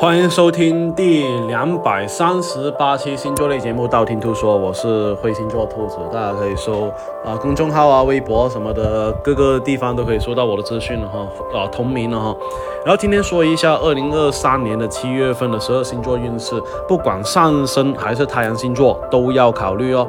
欢迎收听第两百三十八期星座类节目《道听途说》，我是灰星座兔子，大家可以搜啊公众号啊、微博什么的，各个地方都可以收到我的资讯了哈，啊同名了哈。然后今天说一下二零二三年的七月份的十二星座运势，不管上升还是太阳星座都要考虑哦。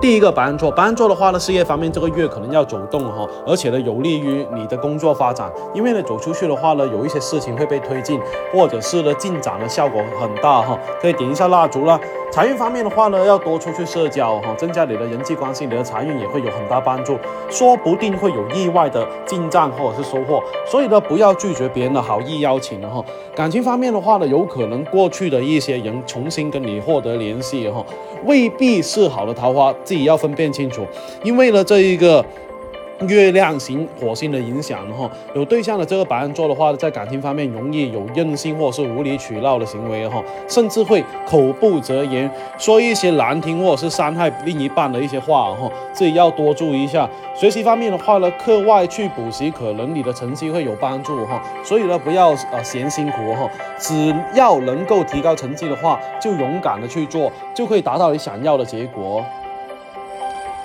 第一个白羊座，白羊座的话呢，事业方面这个月可能要走动哈，而且呢有利于你的工作发展，因为呢走出去的话呢，有一些事情会被推进，或者是呢进展的效果很大哈，可以点一下蜡烛啦。财运方面的话呢，要多出去社交哈，增加你的人际关系，你的财运也会有很大帮助，说不定会有意外的进账或者是收获，所以呢不要拒绝别人的好意邀请哈。感情方面的话呢，有可能过去的一些人重新跟你获得联系哈，未必是好的桃花。自己要分辨清楚，因为呢，这一个月亮型火星的影响哈，有对象的这个白羊座的话，在感情方面容易有任性或者是无理取闹的行为哈，甚至会口不择言，说一些难听或者是伤害另一半的一些话哈，自己要多注意一下。学习方面的话呢，课外去补习，可能你的成绩会有帮助哈，所以呢，不要呃嫌辛苦哈，只要能够提高成绩的话，就勇敢的去做，就可以达到你想要的结果。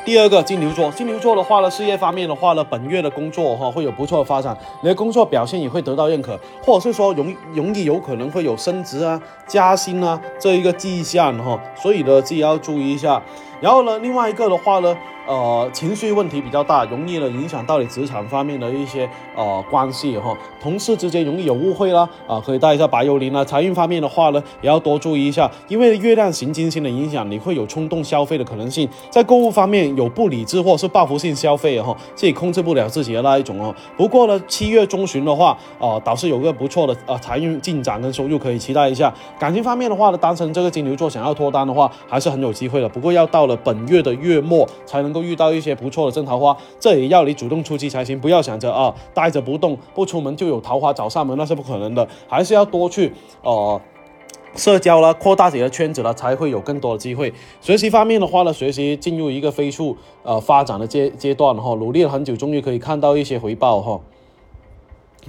第二个金牛座，金牛座的话呢，事业方面的话呢，本月的工作哈会有不错的发展，你的工作表现也会得到认可，或者是说容容易有可能会有升职啊、加薪啊这一个迹象哈，所以呢自己要注意一下。然后呢，另外一个的话呢。呃，情绪问题比较大，容易呢影响到你职场方面的一些呃关系哈，同事之间容易有误会啦，啊，可以带一下白幽灵啦。财运方面的话呢，也要多注意一下，因为月亮行金星的影响，你会有冲动消费的可能性，在购物方面有不理智或是报复性消费哈，自己控制不了自己的那一种哦。不过呢，七月中旬的话，啊，倒是有个不错的呃财运进展跟收入可以期待一下。感情方面的话呢，单身这个金牛座想要脱单的话，还是很有机会的。不过要到了本月的月末才能。能够遇到一些不错的正桃花，这也要你主动出击才行。不要想着啊，待着不动，不出门就有桃花找上门，那是不可能的。还是要多去呃社交了，扩大自己的圈子了，才会有更多的机会。学习方面的话呢，学习进入一个飞速呃发展的阶阶段哈，努力了很久，终于可以看到一些回报哈。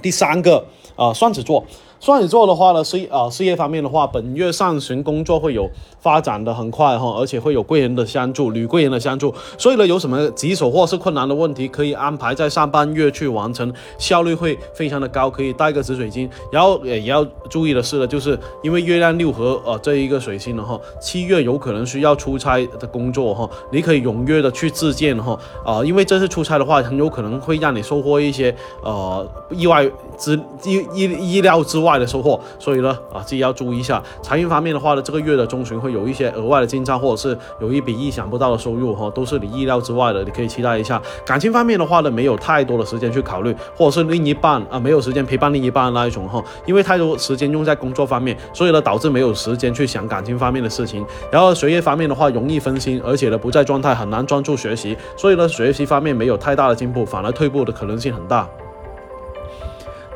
第三个啊，双子座。双子座的话呢，事啊事业方面的话，本月上旬工作会有发展的很快哈，而且会有贵人的相助，女贵人的相助，所以呢，有什么棘手或是困难的问题，可以安排在上半月去完成，效率会非常的高，可以带个紫水晶。然后也要注意的是呢，就是因为月亮六合呃这一个水星的哈，七月有可能需要出差的工作哈，你可以踊跃的去自荐哈啊，因为这次出差的话，很有可能会让你收获一些呃意外之意意意料之外。的收获，所以呢，啊，自己要注意一下财运方面的话呢，这个月的中旬会有一些额外的进账，或者是有一笔意想不到的收入哈，都是你意料之外的，你可以期待一下。感情方面的话呢，没有太多的时间去考虑，或者是另一半啊没有时间陪伴另一半那一种哈，因为太多时间用在工作方面，所以呢导致没有时间去想感情方面的事情。然后学业方面的话，容易分心，而且呢不在状态，很难专注学习，所以呢学习方面没有太大的进步，反而退步的可能性很大。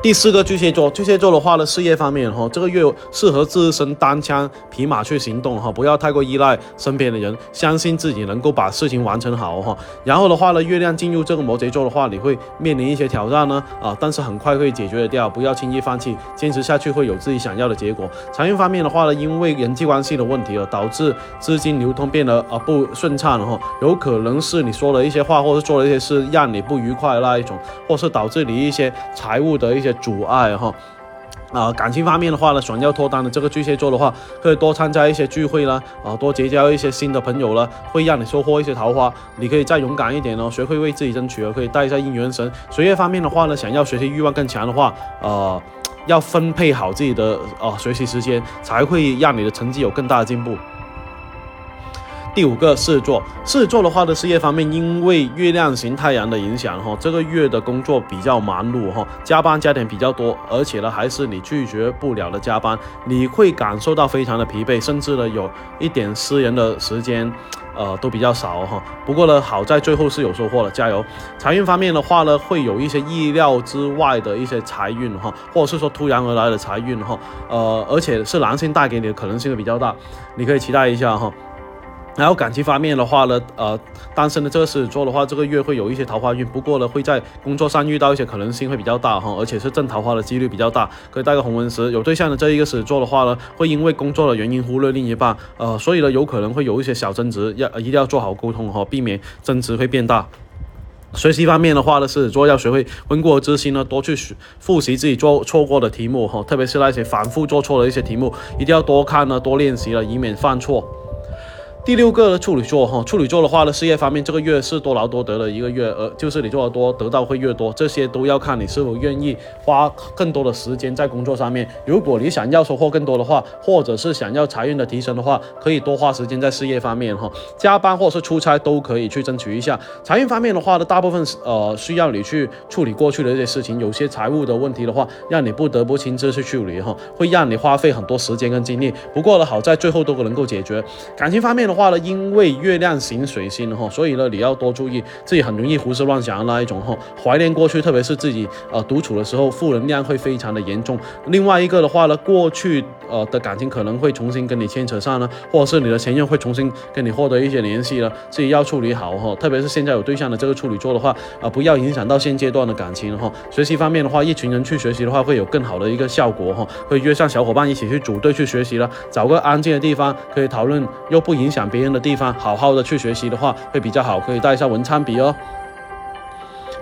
第四个巨蟹座，巨蟹座的话呢，事业方面哈，这个月适合自身单枪匹马去行动哈，不要太过依赖身边的人，相信自己能够把事情完成好哈。然后的话呢，月亮进入这个摩羯座的话，你会面临一些挑战呢啊，但是很快会解决掉，不要轻易放弃，坚持下去会有自己想要的结果。财运方面的话呢，因为人际关系的问题而导致资金流通变得啊不顺畅哈，有可能是你说了一些话或者做了一些事让你不愉快的那一种，或是导致你一些财务的一些。阻碍哈，啊，感情方面的话呢，想要脱单的这个巨蟹座的话，可以多参加一些聚会啦，啊，多结交一些新的朋友了，会让你收获一些桃花。你可以再勇敢一点哦，学会为自己争取哦，可以带一下姻缘绳。学业方面的话呢，想要学习欲望更强的话，呃，要分配好自己的啊学习时间，才会让你的成绩有更大的进步。第五个狮子座，狮子座的话的事业方面，因为月亮型太阳的影响哈，这个月的工作比较忙碌哈，加班加点比较多，而且呢还是你拒绝不了的加班，你会感受到非常的疲惫，甚至呢有一点私人的时间，呃都比较少哈。不过呢好在最后是有收获了，加油！财运方面的话呢，会有一些意料之外的一些财运哈，或者是说突然而来的财运哈，呃而且是男性带给你的可能性会比较大，你可以期待一下哈。然后感情方面的话呢，呃，单身的这个狮子座的话，这个月会有一些桃花运，不过呢，会在工作上遇到一些可能性会比较大哈，而且是正桃花的几率比较大，可以带个红纹石。有对象的这一个狮子座的话呢，会因为工作的原因忽略另一半，呃，所以呢，有可能会有一些小争执，要一定要做好沟通哈，避免争执会变大。学习方面的话呢，狮子座要学会温故知新呢，多去复习自己做错过的题目哈，特别是那些反复做错的一些题目，一定要多看呢，多练习了，以免犯错。第六个处女座哈，处女座的话呢，事业方面这个月是多劳多得的一个月，呃就是你做的多，得到会越多，这些都要看你是否愿意花更多的时间在工作上面。如果你想要收获更多的话，或者是想要财运的提升的话，可以多花时间在事业方面哈，加班或是出差都可以去争取一下。财运方面的话呢，大部分呃需要你去处理过去的一些事情，有些财务的问题的话，让你不得不亲自去处理哈，会让你花费很多时间跟精力。不过呢，好在最后都能够解决。感情方面。的话呢，因为月亮行水星哈，所以呢，你要多注意，自己很容易胡思乱想的那一种哈，怀念过去，特别是自己呃独处的时候，负能量会非常的严重。另外一个的话呢，过去呃的感情可能会重新跟你牵扯上呢，或者是你的前任会重新跟你获得一些联系了，自己要处理好哈。特别是现在有对象的这个处女座的话啊，不要影响到现阶段的感情哈。学习方面的话，一群人去学习的话，会有更好的一个效果哈。会约上小伙伴一起去组队去学习了，找个安静的地方可以讨论，又不影响响。别人的地方，好好的去学习的话，会比较好，可以带一下文昌笔哦。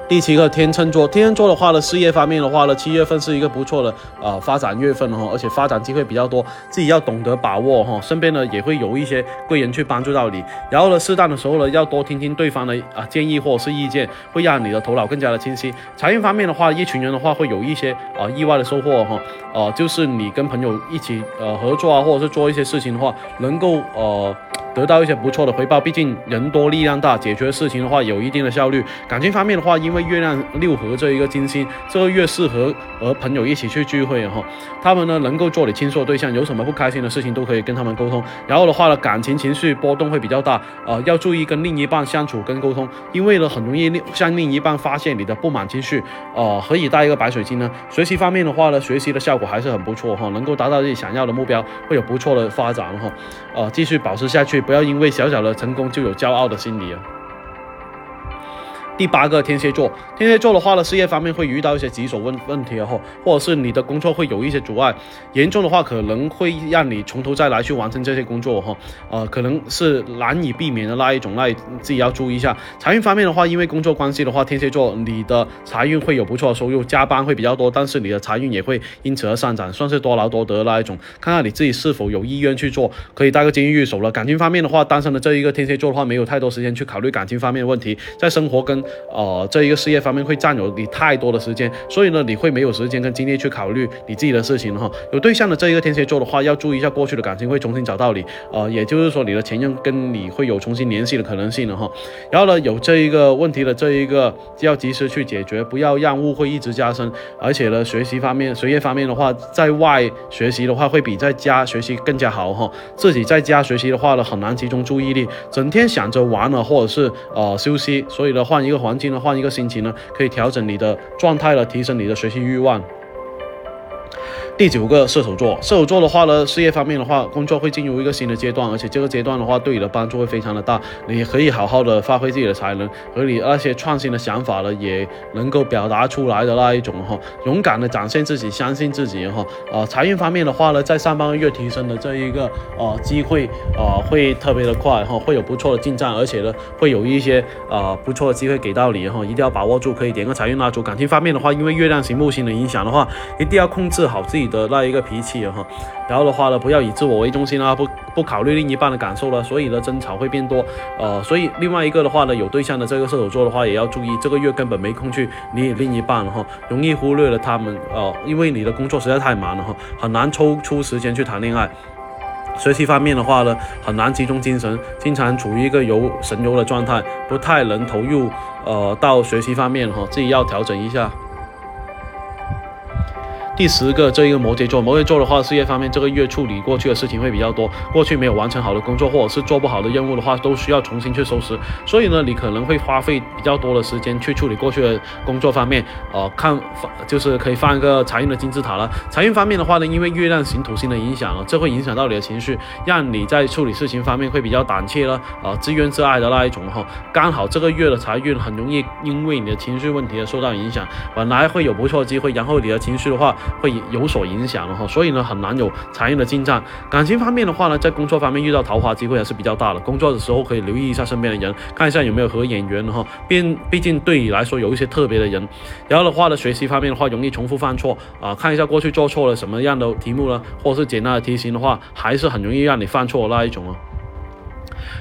第七个天秤座，天秤座的话呢，事业方面的话呢，七月份是一个不错的呃发展月份哈，而且发展机会比较多，自己要懂得把握哈，身边呢也会有一些贵人去帮助到你，然后呢，适当的时候呢，要多听听对方的啊建议或者是意见，会让你的头脑更加的清晰。财运方面的话，一群人的话会有一些啊意外的收获哈，呃，就是你跟朋友一起呃合作啊，或者是做一些事情的话，能够呃。得到一些不错的回报，毕竟人多力量大，解决事情的话有一定的效率。感情方面的话，因为月亮六合这一个金星，这个月适合和朋友一起去聚会哈。他们呢能够做你倾诉对象，有什么不开心的事情都可以跟他们沟通。然后的话呢，感情情绪波动会比较大，呃，要注意跟另一半相处跟沟通，因为呢很容易向另一半发现你的不满情绪。呃，何以带一个白水晶呢？学习方面的话呢，学习的效果还是很不错哈，能够达到自己想要的目标，会有不错的发展哈。呃，继续保持下去。不要因为小小的成功就有骄傲的心理啊。第八个天蝎座，天蝎座的话呢，事业方面会遇到一些棘手问问题哈，或者是你的工作会有一些阻碍，严重的话可能会让你从头再来去完成这些工作哈，呃，可能是难以避免的那一种，那自己要注意一下。财运方面的话，因为工作关系的话，天蝎座你的财运会有不错的收入，加班会比较多，但是你的财运也会因此而上涨，算是多劳多得那一种。看看你自己是否有意愿去做，可以带个金玉手了。感情方面的话，单身的这一个天蝎座的话，没有太多时间去考虑感情方面的问题，在生活跟呃，这一个事业方面会占有你太多的时间，所以呢，你会没有时间跟精力去考虑你自己的事情哈。有对象的这一个天蝎座的话，要注意一下过去的感情会重新找到你，呃，也就是说你的前任跟你会有重新联系的可能性了哈。然后呢，有这一个问题的这一个要及时去解决，不要让误会一直加深。而且呢，学习方面、学业方面的话，在外学习的话会比在家学习更加好哈。自己在家学习的话呢，很难集中注意力，整天想着玩了或者是呃休息，所以呢，换一个环境呢。换一个心情呢，可以调整你的状态了，提升你的学习欲望。第九个射手座，射手座的话呢，事业方面的话，工作会进入一个新的阶段，而且这个阶段的话，对你的帮助会非常的大。你可以好好的发挥自己的才能，和你那些创新的想法呢，也能够表达出来的那一种哈，勇敢的展现自己，相信自己哈。呃，财运方面的话呢，在上半个月提升的这一个呃机会呃会特别的快哈，会有不错的进展，而且呢，会有一些呃不错的机会给到你哈，一定要把握住，可以点个财运蜡烛。感情方面的话，因为月亮行木星的影响的话，一定要控制好好自己。的那一个脾气哈，然后的话呢，不要以自我为中心啊，不不考虑另一半的感受了，所以呢，争吵会变多。呃，所以另外一个的话呢，有对象的这个射手座的话，也要注意，这个月根本没空去理另一半了哈，容易忽略了他们。呃，因为你的工作实在太忙了哈，很难抽出时间去谈恋爱。学习方面的话呢，很难集中精神，经常处于一个游神游的状态，不太能投入呃到学习方面哈，自己要调整一下。第十个，这一个摩羯座，摩羯座的话，事业方面这个月处理过去的事情会比较多，过去没有完成好的工作或者是做不好的任务的话，都需要重新去收拾。所以呢，你可能会花费比较多的时间去处理过去的工作方面。呃，看就是可以放一个财运的金字塔了。财运方面的话呢，因为月亮行土星的影响，这会影响到你的情绪，让你在处理事情方面会比较胆怯了，呃，自怨自艾的那一种哈。刚好这个月的财运很容易因为你的情绪问题而受到影响，本来会有不错的机会，然后你的情绪的话会有所影响了哈，所以呢很难有财运的进账。感情方面的话呢，在工作方面遇到桃花机会还是比较大的，工作的时候可以留意一下身边的人，看一下有没有合眼缘的哈。毕毕竟对你来说有一些特别的人。然后的话呢，学习方面的话容易重复犯错啊，看一下过去做错了什么样的题目呢，或是简单的题型的话，还是很容易让你犯错的那一种哦。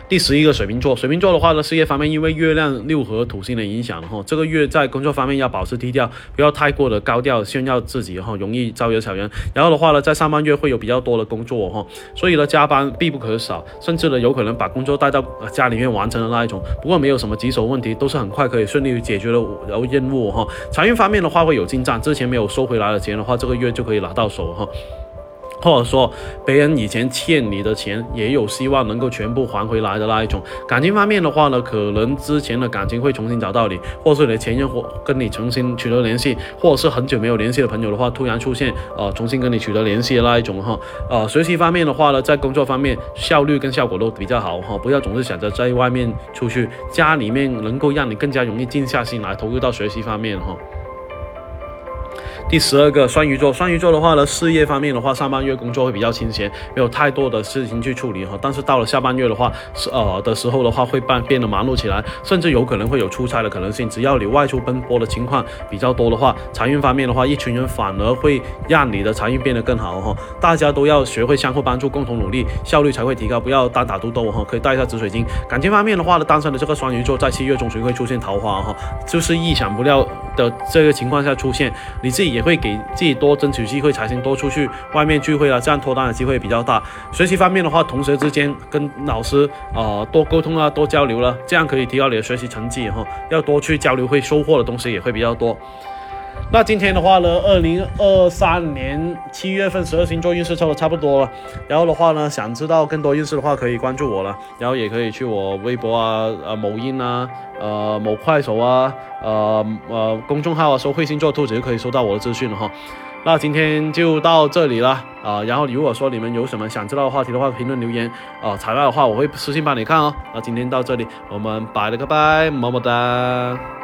第十一个水瓶座，水瓶座的话呢，事业方面因为月亮六合土星的影响哈，这个月在工作方面要保持低调，不要太过的高调炫耀自己哈，容易招惹小人。然后的话呢，在上半月会有比较多的工作哈，所以呢加班必不可少，甚至呢有可能把工作带到家里面完成的那一种。不过没有什么棘手问题，都是很快可以顺利解决的任务哈。财运方面的话会有进账，之前没有收回来的钱的话，这个月就可以拿到手哈。或者说别人以前欠你的钱，也有希望能够全部还回来的那一种。感情方面的话呢，可能之前的感情会重新找到你，或是你的前任或跟你重新取得联系，或者是很久没有联系的朋友的话，突然出现，呃，重新跟你取得联系的那一种哈。呃，学习方面的话呢，在工作方面效率跟效果都比较好哈，不要总是想着在外面出去，家里面能够让你更加容易静下心来投入到学习方面哈。第十二个双鱼座，双鱼座的话呢，事业方面的话，上半月工作会比较清闲，没有太多的事情去处理哈。但是到了下半月的话，是呃的时候的话，会变变得忙碌起来，甚至有可能会有出差的可能性。只要你外出奔波的情况比较多的话，财运方面的话，一群人反而会让你的财运变得更好哈。大家都要学会相互帮助，共同努力，效率才会提高。不要单打独斗哈，可以带一下紫水晶。感情方面的话呢，单身的这个双鱼座在七月中旬会出现桃花哈，就是意想不到的这个情况下出现，你自己。也会给自己多争取机会，才行多出去外面聚会啊，这样脱单的机会比较大。学习方面的话，同学之间跟老师啊多沟通啊，多交流了，这样可以提高你的学习成绩哈。要多去交流，会收获的东西也会比较多。那今天的话呢，二零二三年七月份十二星座运势抽的差不多了。然后的话呢，想知道更多运势的话，可以关注我了。然后也可以去我微博啊、呃某音啊、呃某快手啊、呃呃公众号啊，搜“会星座兔子”就可以收到我的资讯了哈。那今天就到这里了啊。然后如果说你们有什么想知道的话题的话，评论留言啊，材料的话我会私信帮你看哦。那今天到这里，我们拜了个拜，么么哒。